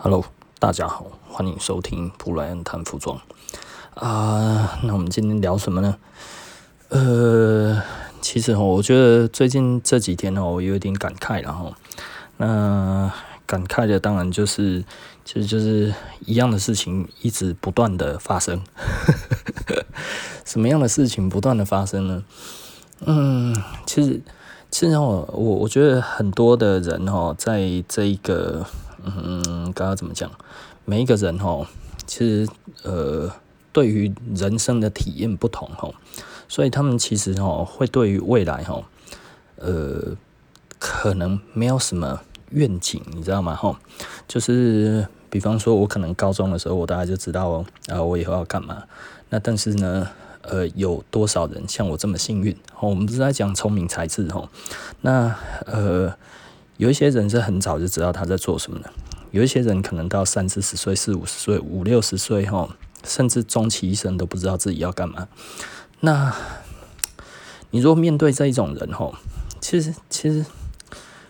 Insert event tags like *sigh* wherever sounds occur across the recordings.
Hello，大家好，欢迎收听布莱恩谈服装啊。那我们今天聊什么呢？呃，其实我觉得最近这几天哦，我有点感慨，然后那感慨的当然就是，其实就是一样的事情一直不断的发生。*laughs* 什么样的事情不断的发生呢？嗯，其实，其实我我我觉得很多的人哦，在这一个。嗯，刚刚怎么讲？每一个人哈，其实呃，对于人生的体验不同哈，所以他们其实哈，会对于未来哈，呃，可能没有什么愿景，你知道吗？哈，就是比方说，我可能高中的时候，我大概就知道哦啊，我以后要干嘛。那但是呢，呃，有多少人像我这么幸运？哦我们不是在讲聪明才智哈，那呃。有一些人是很早就知道他在做什么的，有一些人可能到三四十岁、四五十岁、五六十岁后，甚至终其一生都不知道自己要干嘛。那你如果面对这一种人吼，其实其实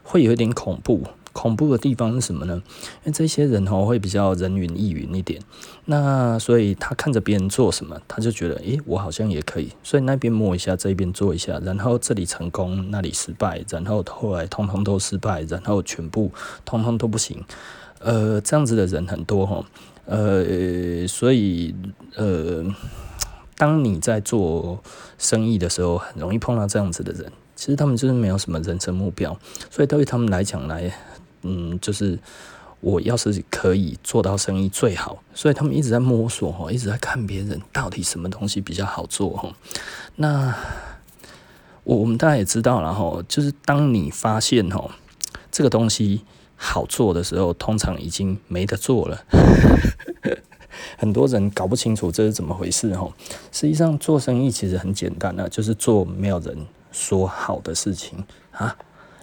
会有一点恐怖。恐怖的地方是什么呢？因为这些人哦会比较人云亦云一点，那所以他看着别人做什么，他就觉得，诶，我好像也可以，所以那边摸一下，这边做一下，然后这里成功，那里失败，然后后来通通都失败，然后全部通通都不行。呃，这样子的人很多哈，呃，所以呃，当你在做生意的时候，很容易碰到这样子的人。其实他们就是没有什么人生目标，所以对于他们来讲来。嗯，就是我要是可以做到生意最好，所以他们一直在摸索哈，一直在看别人到底什么东西比较好做哈。那我我们大家也知道了哈，就是当你发现哈这个东西好做的时候，通常已经没得做了。*laughs* 很多人搞不清楚这是怎么回事哈。实际上做生意其实很简单的，就是做没有人说好的事情啊。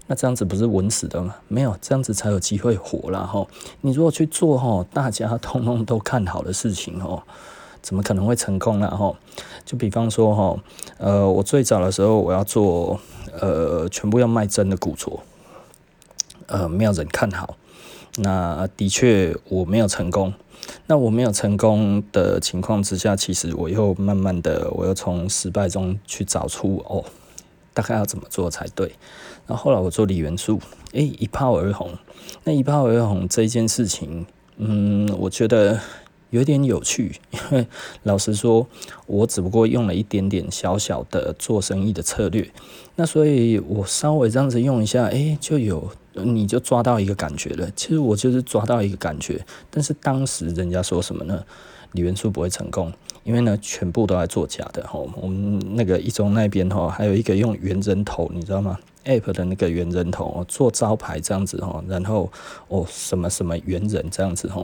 那这样子不是稳死的吗？没有，这样子才有机会活了哈。你如果去做哈，大家通通都看好的事情哦，怎么可能会成功了哈？就比方说哈，呃，我最早的时候我要做呃，全部要卖真的古着，呃，没有人看好。那的确我没有成功。那我没有成功的情况之下，其实我又慢慢的，我又从失败中去找出哦。大概要怎么做才对？然后后来我做李元素，诶，一炮而红。那一炮而红这件事情，嗯，我觉得有点有趣。因为老实说，我只不过用了一点点小小的做生意的策略。那所以我稍微这样子用一下，诶，就有你就抓到一个感觉了。其实我就是抓到一个感觉，但是当时人家说什么呢？锂元素不会成功。因为呢，全部都在做假的哈。我们那个一中那边哈，还有一个用猿人头，你知道吗？Ape 的那个猿人头做招牌这样子哈，然后哦什么什么猿人这样子哈，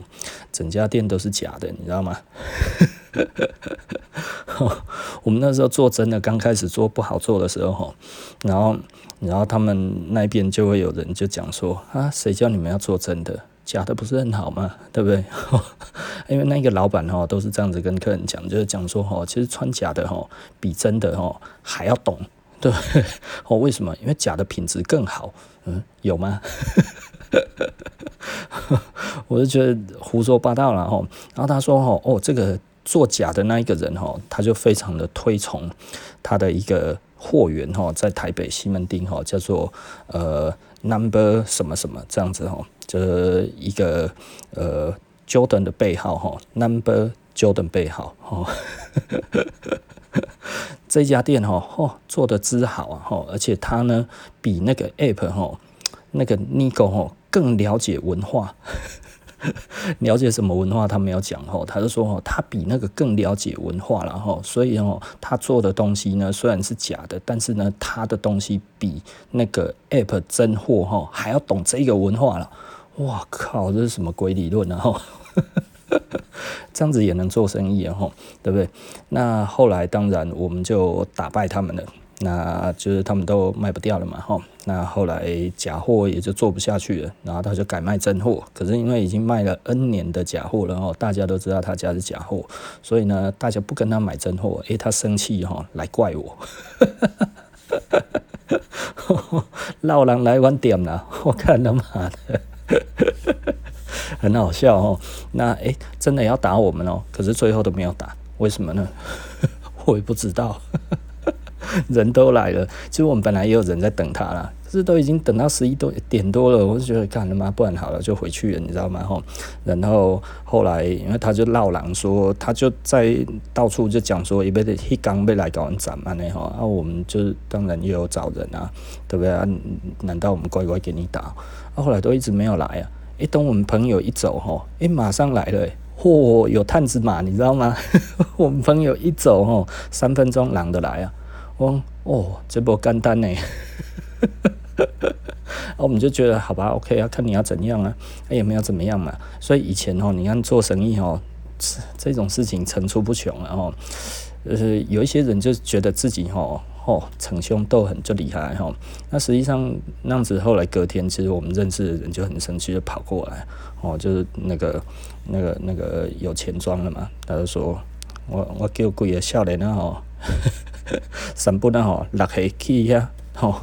整家店都是假的，你知道吗？*laughs* 我们那时候做真的，刚开始做不好做的时候哈，然后然后他们那边就会有人就讲说啊，谁叫你们要做真的？假的不是很好吗？对不对？*laughs* 因为那个老板哈都是这样子跟客人讲，就是讲说哈，其实穿假的哈比真的哈还要懂，对不对？哦，为什么？因为假的品质更好。嗯，有吗？*laughs* 我就觉得胡说八道了哈。然后他说哈，哦，这个做假的那一个人哈，他就非常的推崇他的一个货源哈，在台北西门町哈，叫做呃 Number 什么什么这样子哈。这一个呃，Jordan 的背号哈，Number Jordan 背号哈，*laughs* 这家店哈，嚯，做的之好啊哈，而且他呢比那个 App 哈，那个 Nigo 哈更了解文化。*laughs* 了解什么文化？他没有讲哦，他就说哦，他比那个更了解文化了哈，所以哦，他做的东西呢虽然是假的，但是呢，他的东西比那个 App 真货哈还要懂这个文化了。哇靠，这是什么鬼理论啊？*laughs* 这样子也能做生意啊？对不对？那后来当然我们就打败他们了。那就是他们都卖不掉了嘛，吼。那后来假货也就做不下去了，然后他就改卖真货。可是因为已经卖了 N 年的假货了，吼，大家都知道他家是假货，所以呢，大家不跟他买真货。诶，他生气，吼，来怪我。*laughs* 老人来晚点了，我看他妈的。很好笑哦。那诶、欸，真的要打我们哦，可是最后都没有打，为什么呢？*laughs* 我也不知道。*laughs* 人都来了，其实我们本来也有人在等他啦。可是都已经等到十一多点多了，我就觉得干他妈，不然好了就回去了，你知道吗？吼，然后后来因为他就闹狼说，他就在到处就讲说，一边的一刚被来搞人斩嘛呢吼，啊我们就当然也有找人啊，对不对啊？难道我们乖乖给你打？啊后来都一直没有来啊，诶，等我们朋友一走吼，诶，马上来了，嚯，有探子马，你知道吗？*laughs* 我们朋友一走吼，三分钟狼的来啊。哦，这不简单呢，*laughs* 啊我们就觉得好吧，OK 啊，看你要怎样啊，也没有怎么样嘛。所以以前哦，你看做生意哦，这种事情层出不穷然后，呃，有一些人就觉得自己哦哦逞凶斗狠就厉害哈。那实际上那样子，后来隔天，其实我们认识的人就很生气，就跑过来哦，就是那个那个那个有钱庄的嘛，他就说我我叫几个少年啊吼。三不啊吼，六岁去遐吼，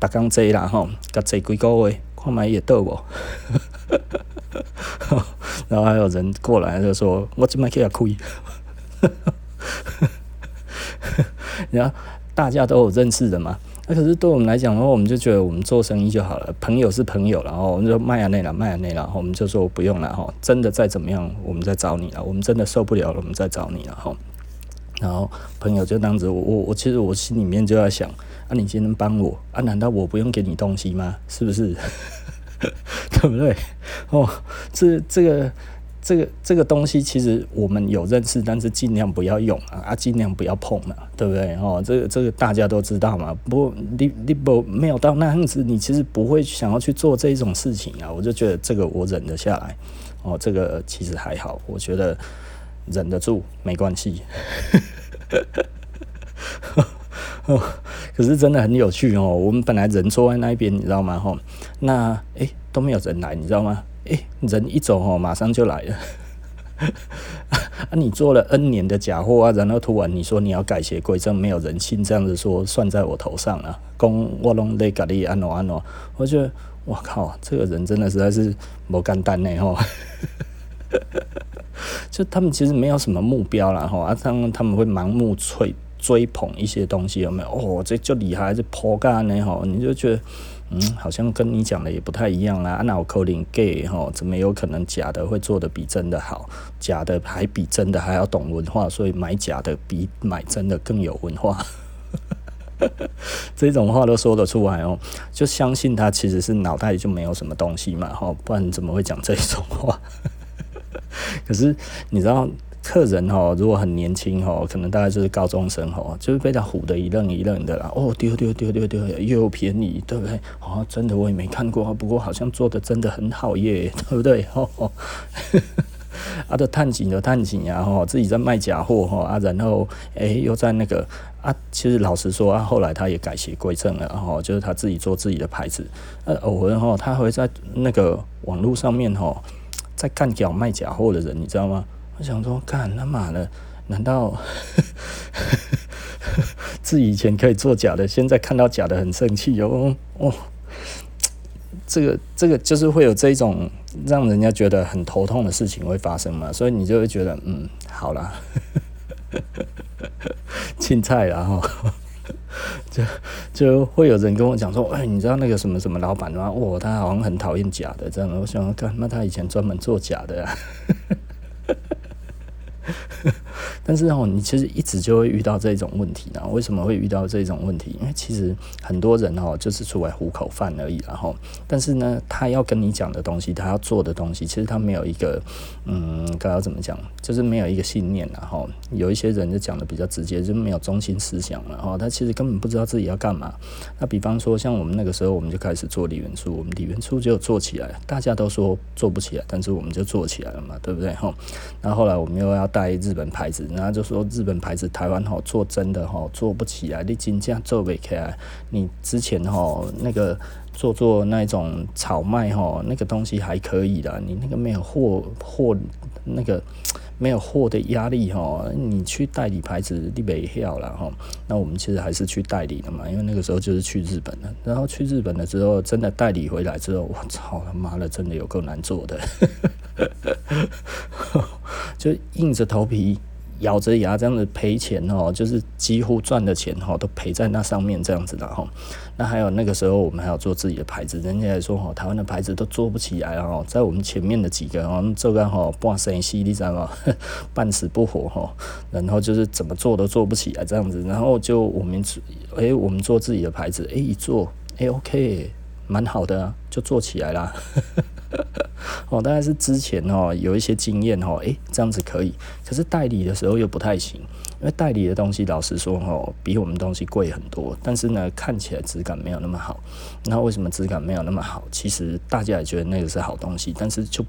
逐工坐啦吼，甲坐几个月，看卖伊会倒无。*laughs* 然后还有人过来就说：“我即摆去遐开。” *laughs* 然后大家都有认识的嘛。那可是对我们来讲的话，我们就觉得我们做生意就好了，朋友是朋友，然后我们就卖啊那了，卖啊那了，我们就说不用了哈，真的再怎么样，我们再找你了，我们真的受不了了，我们再找你了哈。然后朋友就当着我，我我其实我心里面就在想，啊，你今天帮我啊？难道我不用给你东西吗？是不是？*laughs* 对不对？哦，这这个这个这个东西其实我们有认识，但是尽量不要用啊，啊，尽量不要碰嘛，对不对？哦，这个这个大家都知道嘛。不你你不没有到那样子，你其实不会想要去做这一种事情啊。我就觉得这个我忍得下来，哦，这个其实还好，我觉得。忍得住，没关系。*laughs* 可是真的很有趣哦。我们本来人坐在那边，你知道吗？吼，那诶、都没有人来，你知道吗？诶、人一走吼，马上就来了。*laughs* 啊，你做了 N 年的假货啊，然后突然你说你要改邪归正，没有人性，这样子说算在我头上啊。讲我拢在家里安怎安怎，我觉得我靠，这个人真的实在是无简单呢吼。就他们其实没有什么目标啦，吼啊，他们他们会盲目追追捧一些东西，有没有？哦，这就厉害，这破干呢，吼，你就觉得，嗯，好像跟你讲的也不太一样啦。那我扣零 gay 吼，怎么有可能假的会做的比真的好？假的还比真的还要懂文化，所以买假的比买真的更有文化。*laughs* 这种话都说得出来哦，就相信他其实是脑袋里就没有什么东西嘛，吼，不然怎么会讲这种话？可是你知道，客人哈，如果很年轻哦，可能大概就是高中生哦，就是被他唬得一愣一愣的啦。哦，丢丢丢丢丢，又便宜，对不对？哦，真的我也没看过，不过好像做的真的很好耶，对不对？哦哦，*laughs* 啊，的探景的探景呀，哈，自己在卖假货哈，啊，然后哎，又在那个啊，其实老实说啊，后来他也改邪归正了，然后就是他自己做自己的牌子，呃，偶尔哈，他会在那个网络上面哈。在干脚卖假货的人，你知道吗？我想说，干他妈的，难道 *laughs* 自己以前可以做假的，现在看到假的很生气哦？哦，这个这个就是会有这一种让人家觉得很头痛的事情会发生嘛？所以你就会觉得，嗯，好啦，*laughs* 青菜然后。就 *laughs* 就会有人跟我讲说，哎，你知道那个什么什么老板吗？哦，他好像很讨厌假的，这样。我想，干，那他以前专门做假的啊。但是哦，你其实一直就会遇到这种问题呢。为什么会遇到这种问题？因为其实很多人哦，就是出来糊口饭而已，然后，但是呢，他要跟你讲的东西，他要做的东西，其实他没有一个，嗯，该要怎么讲，就是没有一个信念，然后有一些人就讲的比较直接，就没有中心思想，然后他其实根本不知道自己要干嘛。那比方说，像我们那个时候，我们就开始做李元素，我们李元素就做起来，大家都说做不起来，但是我们就做起来了嘛，对不对？哈，那后来我们又要带日本牌子。然后就说日本牌子台湾吼做真的吼做不起来，你金价做不起来。你之前吼那个做做那种炒卖吼那个东西还可以的，你那个没有货 *tsk* 货那个没有货的压力吼，你去代理牌子你没票了吼。那我们其实还是去代理的嘛，因为那个时候就是去日本了。然后去日本了之后，真的代理回来之后，我操他妈的，真的有够难做的。*laughs* 就硬着头皮。咬着牙这样子赔钱哦，就是几乎赚的钱哈都赔在那上面这样子的哈。那还有那个时候我们还要做自己的牌子，人家来说哈，台湾的牌子都做不起来哦，在我们前面的几个哦，这个哈半生稀，你知道吗？*laughs* 半死不活哈，然后就是怎么做都做不起来这样子，然后就我们哎我们做自己的牌子，哎一做哎 OK 蛮好的，就做起来啦。*laughs* 哦，当然是之前哦有一些经验哦，诶，这样子可以。可是代理的时候又不太行，因为代理的东西老实说哦，比我们东西贵很多，但是呢看起来质感没有那么好。那为什么质感没有那么好？其实大家也觉得那个是好东西，但是就。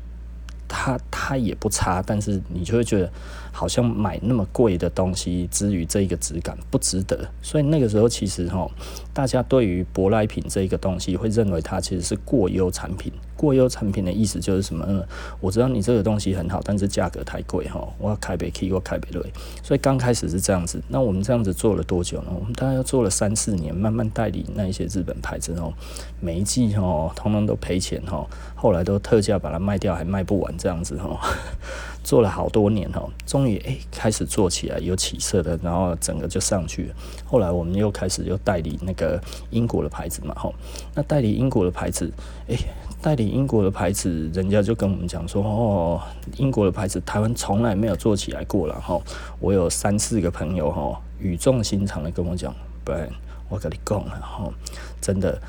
它它也不差，但是你就会觉得好像买那么贵的东西，至于这个质感不值得。所以那个时候其实哈，大家对于舶来品这一个东西会认为它其实是过优产品。过优产品的意思就是什么呢？我知道你这个东西很好，但是价格太贵哈，我要开北 K 我开北瑞。所以刚开始是这样子。那我们这样子做了多久呢？我们大概要做了三四年，慢慢代理那一些日本牌子哦，每一季哦，通通都赔钱哈。后来都特价把它卖掉，还卖不完。这样子哈，*laughs* 做了好多年哈，终于哎开始做起来有起色的，然后整个就上去了。后来我们又开始又代理那个英国的牌子嘛哈，那代理英国的牌子，哎，代理英国的牌子，人家就跟我们讲说哦，英国的牌子台湾从来没有做起来过了哈。我有三四个朋友哈，语重心长的跟我讲，不然我跟你讲了哈，真的。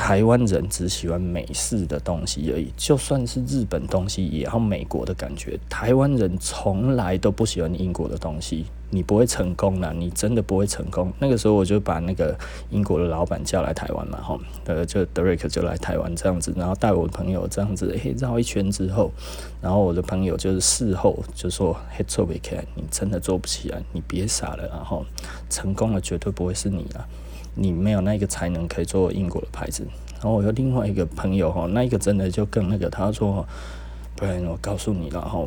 台湾人只喜欢美式的东西而已，就算是日本东西也要美国的感觉。台湾人从来都不喜欢英国的东西，你不会成功啦，你真的不会成功。那个时候我就把那个英国的老板叫来台湾嘛，哈，呃，就德瑞克就来台湾这样子，然后带我的朋友这样子，嘿，绕一圈之后，然后我的朋友就是事后就说，嘿，做不起来，你真的做不起来，你别傻了，然后成功了绝对不会是你了。你没有那个才能可以做英国的牌子，然后我有另外一个朋友哈，那一个真的就更那个，他说，不然我告诉你了哈，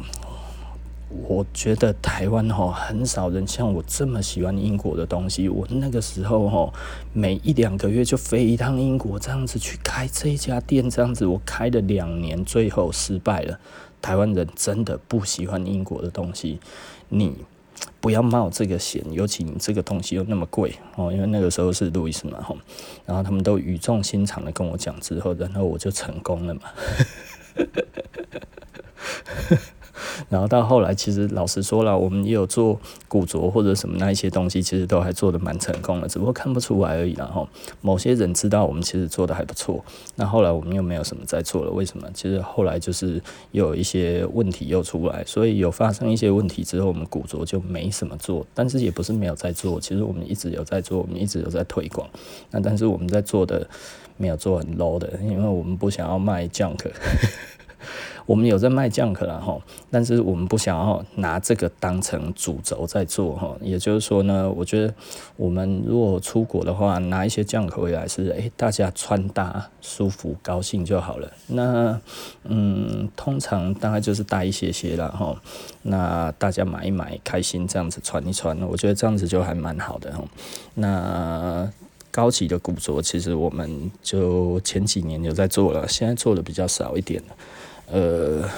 我觉得台湾哈很少人像我这么喜欢英国的东西，我那个时候哈每一两个月就飞一趟英国，这样子去开这一家店，这样子我开了两年，最后失败了。台湾人真的不喜欢英国的东西，你。不要冒这个险，尤其你这个东西又那么贵哦，因为那个时候是路易斯嘛吼，然后他们都语重心长的跟我讲之后，然后我就成功了嘛。然后到后来，其实老实说了，我们也有做古着或者什么那一些东西，其实都还做得蛮成功的，只不过看不出来而已。然后某些人知道我们其实做得还不错，那后来我们又没有什么在做了。为什么？其实后来就是有一些问题又出来，所以有发生一些问题之后，我们古着就没什么做。但是也不是没有在做，其实我们一直有在做，我们一直有在推广。那但是我们在做的没有做很 low 的，因为我们不想要卖 junk。我们有在卖 Junk 了哈，但是我们不想要拿这个当成主轴在做哈。也就是说呢，我觉得我们如果出国的话，拿一些 Junk 回来是诶、大家穿搭舒服高兴就好了。那嗯，通常大概就是带一些些了哈。那大家买一买开心，这样子穿一穿，我觉得这样子就还蛮好的哈。那高级的古着，其实我们就前几年有在做了，现在做的比较少一点了。呃，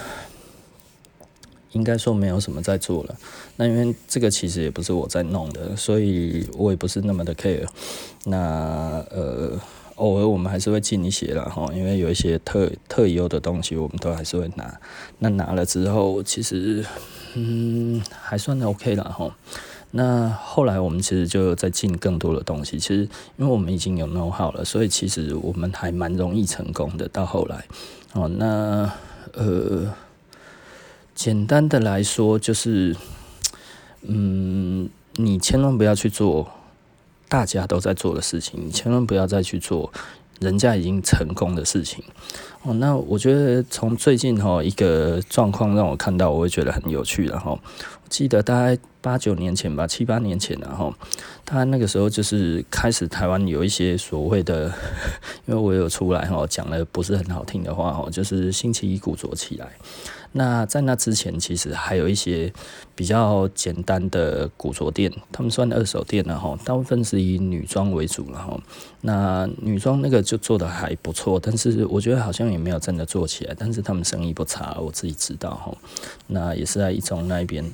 应该说没有什么在做了。那因为这个其实也不是我在弄的，所以我也不是那么的 care。那呃，偶尔我们还是会进一些了哈，因为有一些特特优的东西，我们都还是会拿。那拿了之后，其实嗯还算 OK 了哈。那后来我们其实就在进更多的东西。其实因为我们已经有 know how 了，所以其实我们还蛮容易成功的。到后来哦，那。呃，简单的来说就是，嗯，你千万不要去做大家都在做的事情，你千万不要再去做人家已经成功的事情。哦，那我觉得从最近哈一个状况让我看到，我会觉得很有趣的哈。记得大概八九年前吧，七八年前然后，他那个时候就是开始台湾有一些所谓的，*laughs* 因为我有出来哈，讲了不是很好听的话哈，就是星期一鼓作起来。那在那之前，其实还有一些比较简单的古着店，他们算二手店然后，大部分是以女装为主然后，那女装那个就做的还不错，但是我觉得好像也没有真的做起来，但是他们生意不差，我自己知道哈。那也是在一中那边，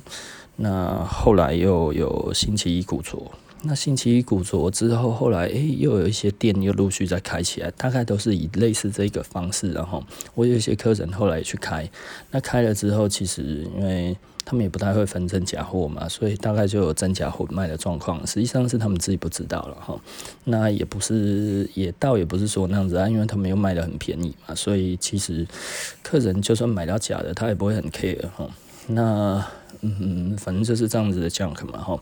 那后来又有星期一古着。那星期一古着之后，后来诶、又有一些店又陆续在开起来，大概都是以类似这个方式。然后我有一些客人后来也去开，那开了之后，其实因为他们也不太会分真假货嘛，所以大概就有真假混卖的状况。实际上是他们自己不知道了哈。那也不是，也倒也不是说那样子啊，因为他们又卖得很便宜嘛，所以其实客人就算买到假的，他也不会很 care 哈。那嗯，反正就是这样子的 junk 嘛，吼。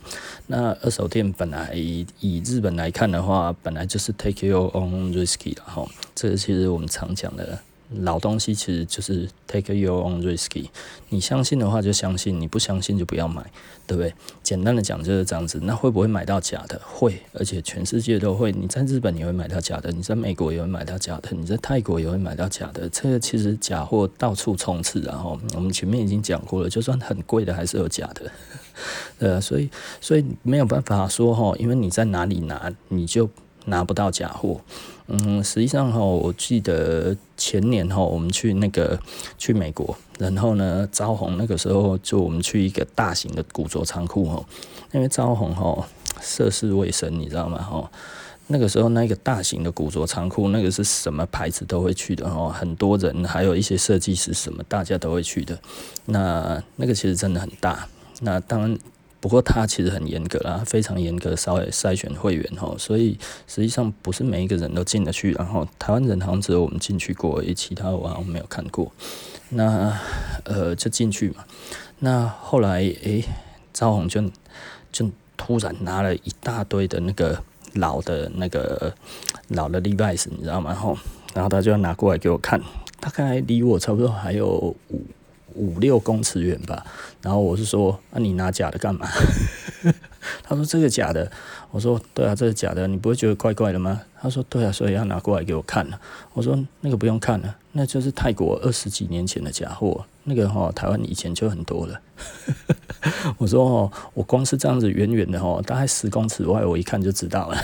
那二手店本来以，日本来看的话，本来就是 take you on risky 了，哈。这个其实我们常讲的。老东西其实就是 take your own risky，你相信的话就相信，你不相信就不要买，对不对？简单的讲就是这样子。那会不会买到假的？会，而且全世界都会。你在日本也会买到假的，你在美国也会买到假的，你在泰国也会买到假的。这个其实假货到处充斥，然后我们前面已经讲过了，就算很贵的还是有假的，*laughs* 呃，所以所以没有办法说哈，因为你在哪里拿你就拿不到假货。嗯，实际上哈，我记得前年哈，我们去那个去美国，然后呢，招红那个时候就我们去一个大型的古着仓库哈，因为招红哈涉世未深，你知道吗哈？那个时候那个大型的古着仓库，那个是什么牌子都会去的哈，很多人还有一些设计师什么，大家都会去的。那那个其实真的很大，那当。不过他其实很严格啦，非常严格筛筛选会员哈，所以实际上不是每一个人都进得去。然后台湾人好像只有我们进去过，而其他我好像没有看过。那呃就进去嘛。那后来诶，赵红就就突然拿了一大堆的那个老的那个老的 device，你知道吗？然后，然后他就要拿过来给我看，大概离我差不多还有五。五六公尺远吧，然后我是说，那、你拿假的干嘛？*laughs* 他说这个假的，我说对啊，这是假的，你不会觉得怪怪的吗？他说对啊，所以要拿过来给我看了。我说那个不用看了，那就是泰国二十几年前的假货，那个哈台湾以前就很多了。*laughs* 我说哦，我光是这样子远远的哈，大概十公尺外，我一看就知道了。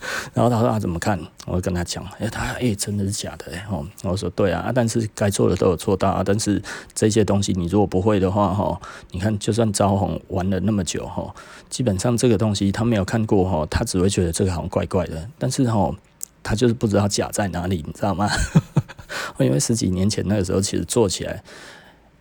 *laughs* 然后他说他怎么看？我就跟他讲，哎，他哎真的是假的哎吼！我说对啊，但是该做的都有做到啊。但是这些东西你如果不会的话哈，你看就算招红玩了那么久哈，基本上这个东西他没有看过哈，他只会觉得这个好像怪怪的。但是哈，他就是不知道假在哪里，你知道吗？*laughs* 因为十几年前那个时候其实做起来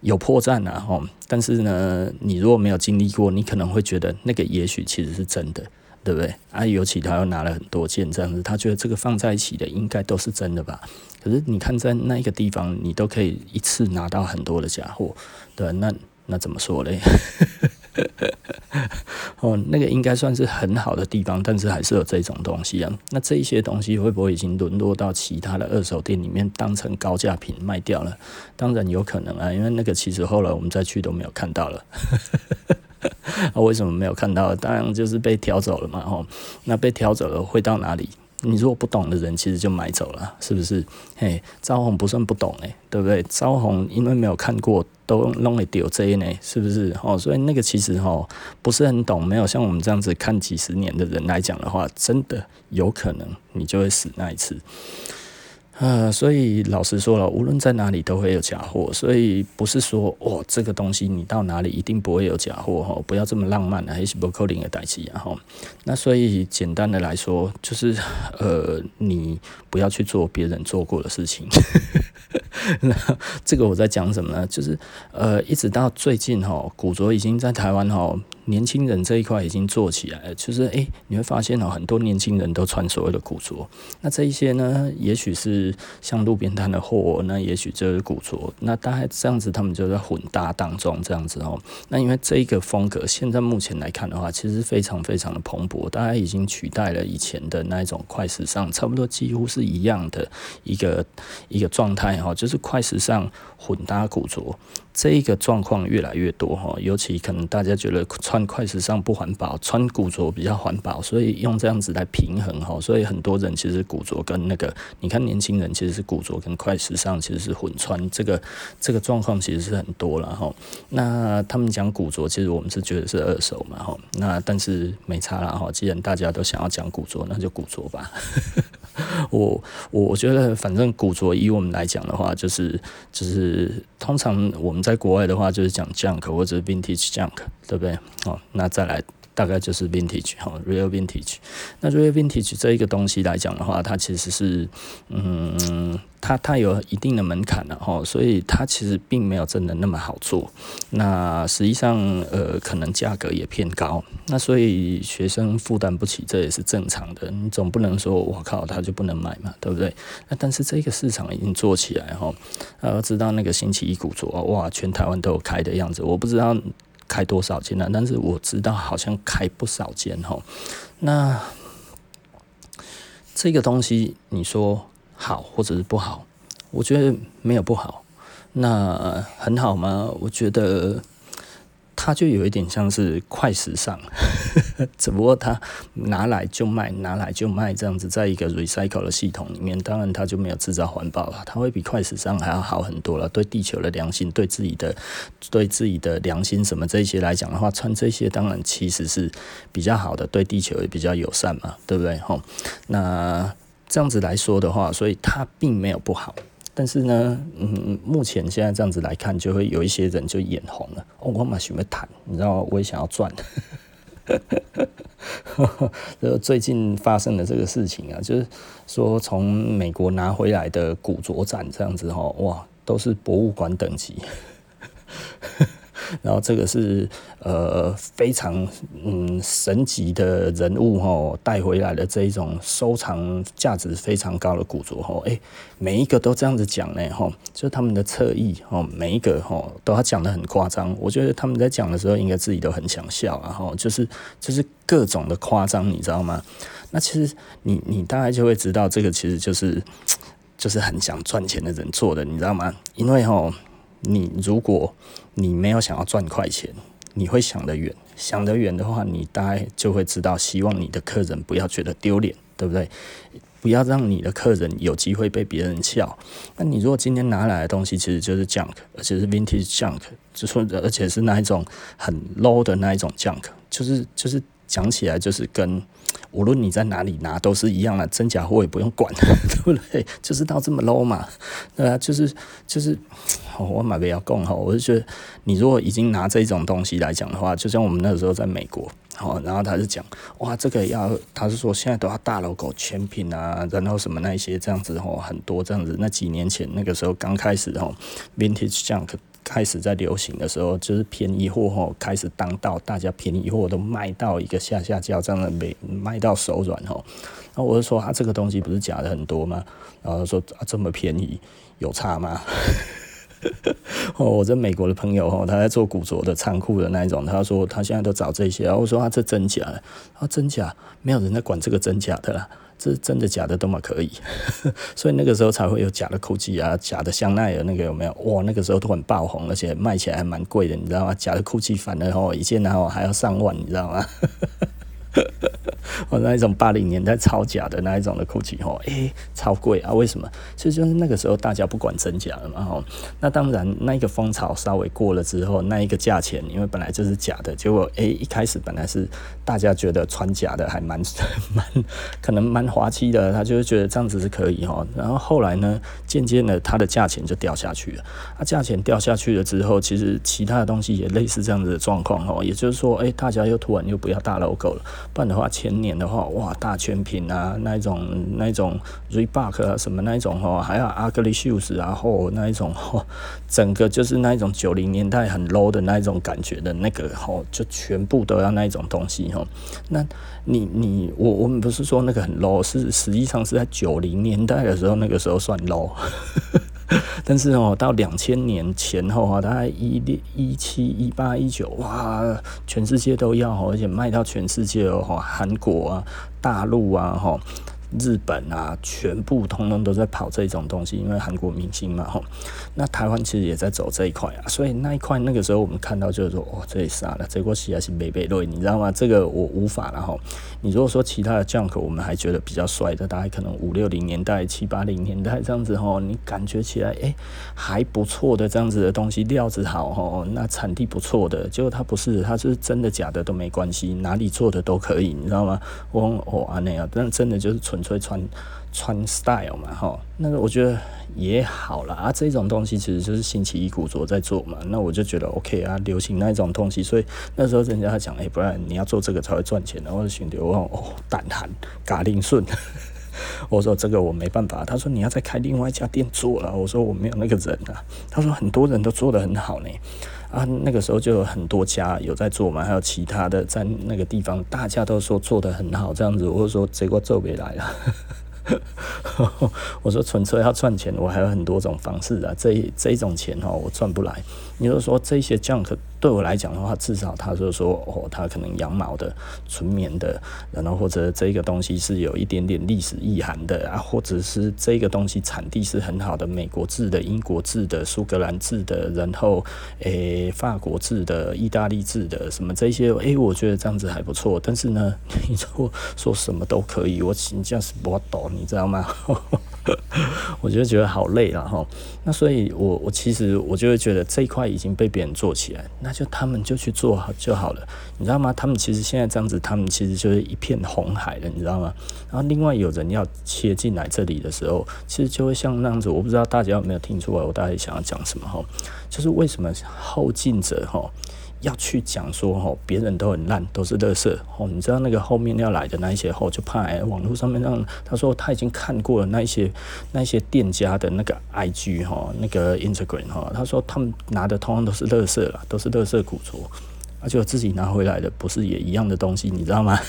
有破绽啊哈，但是呢，你如果没有经历过，你可能会觉得那个也许其实是真的。对不对？啊，尤其他又拿了很多件这样子，他觉得这个放在一起的应该都是真的吧？可是你看在那一个地方，你都可以一次拿到很多的假货，对，那那怎么说嘞？*laughs* 哦，那个应该算是很好的地方，但是还是有这种东西啊。那这一些东西会不会已经沦落到其他的二手店里面当成高价品卖掉了？当然有可能啊，因为那个其实后来我们再去都没有看到了。*laughs* 啊，为什么没有看到？当然就是被挑走了嘛，吼。那被挑走了会到哪里？你如果不懂的人，其实就买走了，是不是？嘿，招红不算不懂诶，对不对？招红因为没有看过，都弄了丢这呢，是不是？哦，所以那个其实吼不是很懂，没有像我们这样子看几十年的人来讲的话，真的有可能你就会死那一次。呃，所以老实说了，无论在哪里都会有假货，所以不是说哦，这个东西你到哪里一定不会有假货哈，不要这么浪漫的，还是不可能的代志然后。那所以简单的来说，就是呃，你不要去做别人做过的事情。*laughs* 那这个我在讲什么呢？就是呃，一直到最近哈，古着已经在台湾哈。年轻人这一块已经做起来了，就是诶、你会发现哦，很多年轻人都穿所谓的古着。那这一些呢，也许是像路边摊的货，那也许就是古着。那大概这样子，他们就在混搭当中这样子哦。那因为这一个风格，现在目前来看的话，其实非常非常的蓬勃，大概已经取代了以前的那一种快时尚，差不多几乎是一样的一个一个状态哈，就是快时尚混搭古着。这一个状况越来越多哈，尤其可能大家觉得穿快时尚不环保，穿古着比较环保，所以用这样子来平衡哈，所以很多人其实古着跟那个，你看年轻人其实是古着跟快时尚其实是混穿，这个这个状况其实是很多了哈。那他们讲古着，其实我们是觉得是二手嘛哈，那但是没差了哈，既然大家都想要讲古着，那就古着吧。*laughs* 我我觉得反正古着以我们来讲的话，就是就是通常我们在国外的话就是讲 junk 或者 vintage junk，对不对？哦，那再来。大概就是 vintage 哈，real vintage。那 real vintage 这一个东西来讲的话，它其实是，嗯，它它有一定的门槛的哈，所以它其实并没有真的那么好做。那实际上，呃，可能价格也偏高。那所以学生负担不起，这也是正常的。你总不能说我靠，他就不能买嘛，对不对？那但是这个市场已经做起来哈，呃，知道那个星期一古着哇，全台湾都有开的样子，我不知道。开多少间呢？但是我知道好像开不少间哈。那这个东西你说好或者是不好？我觉得没有不好。那很好吗？我觉得。它就有一点像是快时尚，*laughs* 只不过它拿来就卖，拿来就卖这样子，在一个 recycle 的系统里面，当然它就没有制造环保了，它会比快时尚还要好很多了。对地球的良心，对自己的对自己的良心什么这些来讲的话，穿这些当然其实是比较好的，对地球也比较友善嘛，对不对？吼，那这样子来说的话，所以它并没有不好。但是呢，嗯，目前现在这样子来看，就会有一些人就眼红了。哦，我蛮喜欢谈，你知道，我也想要赚。*laughs* 这最近发生的这个事情啊，就是说从美国拿回来的古着展这样子哈，哇，都是博物馆等级。然后这个是呃非常嗯神级的人物哈带回来的这一种收藏价值非常高的古着哈，哎，每一个都这样子讲呢哈，就他们的侧翼哈，每一个哈都要讲得很夸张，我觉得他们在讲的时候应该自己都很想笑然后就是就是各种的夸张，你知道吗？那其实你你大概就会知道这个其实就是就是很想赚钱的人做的，你知道吗？因为哈。你如果你没有想要赚快钱，你会想得远，想得远的话，你大概就会知道，希望你的客人不要觉得丢脸，对不对？不要让你的客人有机会被别人笑。那你如果今天拿来的东西其实就是 junk，而且是 vintage junk，就说而且是那一种很 low 的那一种 junk，就是就是讲起来就是跟。无论你在哪里拿都是一样的，真假货也不用管，*laughs* 对不对？就是到这么 low 嘛，对啊，就是就是，我买不要供哈，我就觉得你如果已经拿这种东西来讲的话，就像我们那个时候在美国，好，然后他就讲哇，这个要，他是说现在都要大 logo 全品啊，然后什么那一些这样子吼，很多这样子。那几年前那个时候刚开始吼，Vintage Junk。开始在流行的时候，就是便宜货吼开始当道，大家便宜货都卖到一个下下叫，这样的卖卖到手软吼。然后我就说，啊、这个东西不是假的很多吗？然后说啊，这么便宜有差吗？*laughs* 哦，我这美国的朋友吼，他在做古着的仓库的那一种，他说他现在都找这些。然后我说他、啊、这真假的？他说真假，没有人在管这个真假的啦。这真的假的都嘛可以，*laughs* 所以那个时候才会有假的 Gucci 啊，假的香奈儿那个有没有？哇，那个时候都很爆红，而且卖起来还蛮贵的，你知道吗？假的 Gucci 反而哦一件然后还要上万，你知道吗？*laughs* 哦，那一种八零年代超假的那一种的 Gucci 吼，诶，超贵啊！为什么？其实就是那个时候大家不管真假了嘛吼。那当然，那一个风潮稍微过了之后，那一个价钱，因为本来就是假的，结果诶，一开始本来是大家觉得穿假的还蛮 *laughs* 蛮可能蛮滑稽的，他就是觉得这样子是可以吼。然后后来呢，渐渐的它的价钱就掉下去了。啊，价钱掉下去了之后，其实其他的东西也类似这样子的状况吼。也就是说，诶，大家又突然又不要大 logo 了，不然的话前年。的话，哇，大全品啊，那一种那一种 Reebok 啊，什么那一种哦，还有 Ugly Shoes 啊，或那一种哈，整个就是那一种九零年代很 low 的那一种感觉的那个哈，就全部都要那一种东西哈。那你你我我们不是说那个很 low，是实际上是在九零年代的时候，那个时候算 low。*laughs* 但是哦，到两千年前后啊，大概一六一七一八一九，哇，全世界都要，而且卖到全世界哦，韩国啊、大陆啊，哈，日本啊，全部通通都在跑这种东西，因为韩国明星嘛，吼。那台湾其实也在走这一块啊，所以那一块那个时候我们看到就是说，哦，这里杀了，这过西还是北北对，你知道吗？这个我无法了吼。你如果说其他的 Junk，我们还觉得比较帅的，大概可能五六零年代、七八零年代这样子吼，你感觉起来哎、还不错的这样子的东西，料子好吼，那产地不错的，结果它不是，它是真的假的都没关系，哪里做的都可以，你知道吗？我哦啊那样，但真的就是纯粹穿穿 style 嘛哈，那个我觉得也好啦啊，这种东西其实就是星期一古着在做嘛，那我就觉得 OK 啊，流行那一种东西，所以那时候人家讲哎、不然你要做这个才会赚钱，然后选择我哦胆寒嘎铃顺，*laughs* 我说这个我没办法，他说你要再开另外一家店做了，我说我没有那个人啊，他说很多人都做得很好呢。啊，那个时候就有很多家有在做嘛，还有其他的在那个地方，大家都说做的很好，这样子，我说结果做不来了。*laughs* 我说纯粹要赚钱，我还有很多种方式啊，这这种钱哦，我赚不来。你就说这些 junk 对我来讲的话，至少他就说哦，他可能羊毛的、纯棉的，然后或者这个东西是有一点点历史意涵的啊，或者是这个东西产地是很好的，美国制的、英国制的、苏格兰制的，然后诶、法国制的、意大利制的，什么这些诶、我觉得这样子还不错。但是呢，你说说什么都可以，我请假是不懂，你知道吗？*laughs* 我就觉得好累了哈。那所以我，我其实我就会觉得这一块已经被别人做起来，那就他们就去做好就好了，你知道吗？他们其实现在这样子，他们其实就是一片红海了，你知道吗？然后另外有人要切进来这里的时候，其实就会像那样子。我不知道大家有没有听出来，我大概想要讲什么哈？就是为什么后进者哈？要去讲说吼，别人都很烂，都是垃圾吼。你知道那个后面要来的那一些吼，就怕哎，网络上面让他说他已经看过了那一些那些店家的那个 IG 吼，那个 Instagram 吼，他说他们拿的通常都是垃圾啦，都是垃圾古着。就自己拿回来的不是也一样的东西，你知道吗？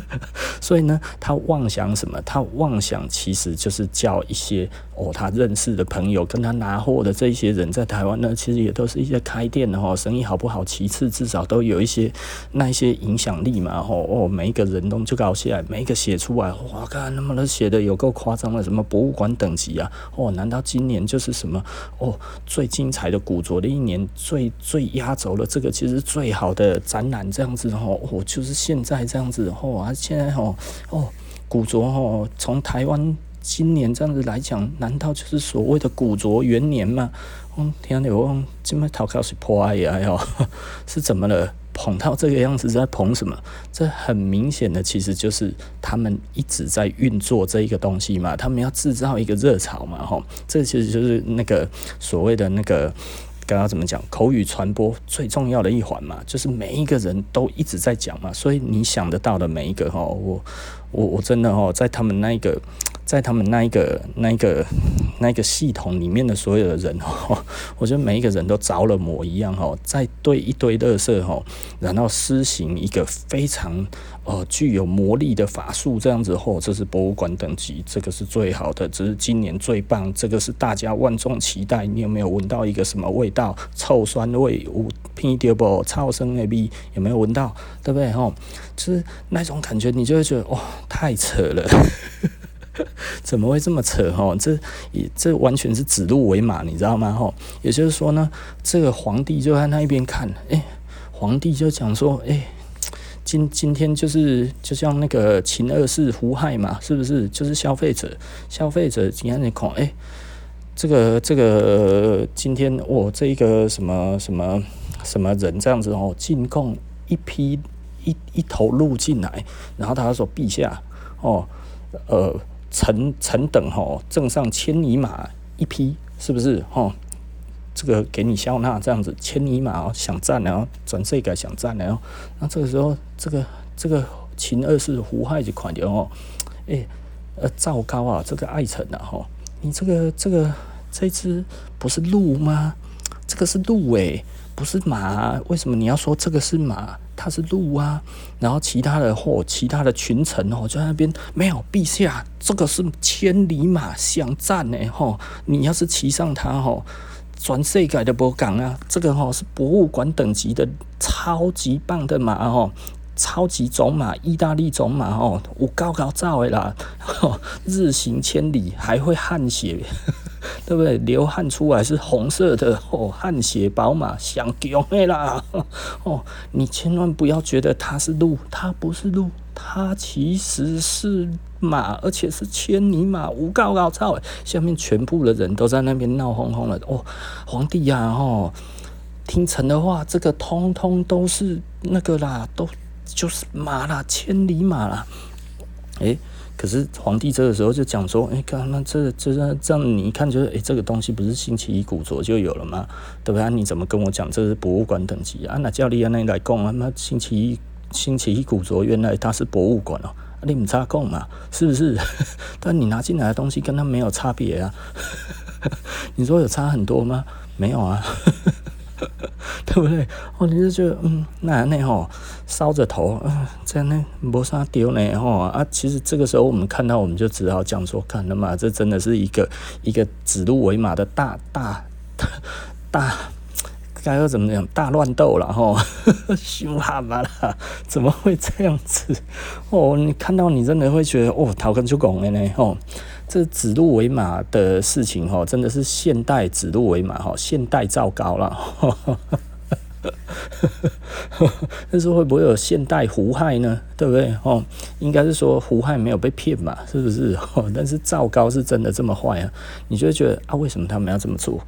*laughs* 所以呢，他妄想什么？他妄想其实就是叫一些哦，他认识的朋友跟他拿货的这些人，在台湾呢，其实也都是一些开店的哈，生意好不好？其次，至少都有一些那一些影响力嘛，吼哦，每一个人都就搞起来，每一个写出来，哇，看那么多写的有够夸张的，什么博物馆等级啊？哦，难道今年就是什么哦最精彩的古着的一年，最最压轴了？这个其实最好。的展览这样子吼，哦，就是现在这样子吼啊，现在吼哦，古着吼，从台湾今年这样子来讲，难道就是所谓的古着元年吗？嗯，天哪，我今麦头壳是破爱呀哟，*laughs* 是怎么了？捧到这个样子在捧什么？这很明显的，其实就是他们一直在运作这一个东西嘛，他们要制造一个热潮嘛，吼，这其实就是那个所谓的那个。刚刚怎么讲？口语传播最重要的一环嘛，就是每一个人都一直在讲嘛，所以你想得到的每一个哈，我我我真的哈，在他们那一个。在他们那一个、那一个、那一个系统里面的所有的人 *laughs* 哦，我觉得每一个人都着了魔一样哦，在对一堆垃圾哦，然后施行一个非常呃具有魔力的法术，这样子哦，这是博物馆等级，这个是最好的，这是今年最棒，这个是大家万众期待。你有没有闻到一个什么味道？臭酸味，有闻到不？超生 A B 有没有闻到？对不对？吼，就是那种感觉，你就会觉得哇，太扯了。*laughs* 怎么会这么扯哈？这也这完全是指鹿为马，你知道吗？哈，也就是说呢，这个皇帝就在那一边看，哎、皇帝就讲说，哎、今今天就是就像那个秦二世胡亥嘛，是不是？就是消费者，消费者今天你看，哎、这个这个今天我这一个什么什么什么人这样子哦，进贡一批一一头鹿进来，然后他说陛下哦，呃。臣臣等吼，赠上千里马一匹，是不是吼？这个给你笑纳这样子，千里马哦，想战然后转这个想战然后，那这个时候这个这个秦二世胡亥就款掉哦，诶，呃，赵高啊，这个爱臣啊吼，你这个这个这只不是鹿吗？这个是鹿诶，不是马，为什么你要说这个是马？它是鹿啊，然后其他的或其他的群臣哦，就在那边没有陛下，这个是千里马，想战呢吼，你要是骑上它吼，全世界都不敢啊，这个吼是博物馆等级的超级棒的马吼，超级种马，意大利种马哦，有够高照的啦，*laughs* 哦日行千里还会汗血，*laughs* 对不对？流汗出来是红色的哦，汗血宝马，上强的啦 *laughs* 哦，你千万不要觉得它是鹿，它不是鹿，它其实是马，而且是千里马，无高高照，下面全部的人都在那边闹哄哄的哦，皇帝呀、哦，听臣的话，这个通通都是那个啦，都。就是马啦，千里马啦，诶、可是皇帝这个时候就讲说，诶、欸，干那这这这这样你一看就是，诶、这个东西不是星期一古着就有了吗？对不对？你怎么跟我讲这是博物馆等级啊？那叫你那来讲啊，那星期一星期一古着原来它是博物馆哦、你唔差供嘛，是不是？*laughs* 但你拿进来的东西跟它没有差别啊，*laughs* 你说有差很多吗？没有啊。*laughs* 对不对？哦，你就觉得嗯，那那吼烧着头，嗯，这样呢没啥丢呢吼啊。其实这个时候我们看到，我们就只好讲说，看了嘛，这真的是一个一个指鹿为马的大大大，大该要怎么讲？大乱斗了吼，*laughs* 凶悍嘛啦，怎么会这样子？哦，你看到你真的会觉得哦，头壳就拱了呢吼。这指鹿为马的事情哈，真的是现代指鹿为马哈，现代赵高了。*laughs* 但是会不会有现代胡亥呢？对不对？哦，应该是说胡亥没有被骗嘛，是不是？哦但是赵高是真的这么坏啊？你就会觉得啊，为什么他们要这么做？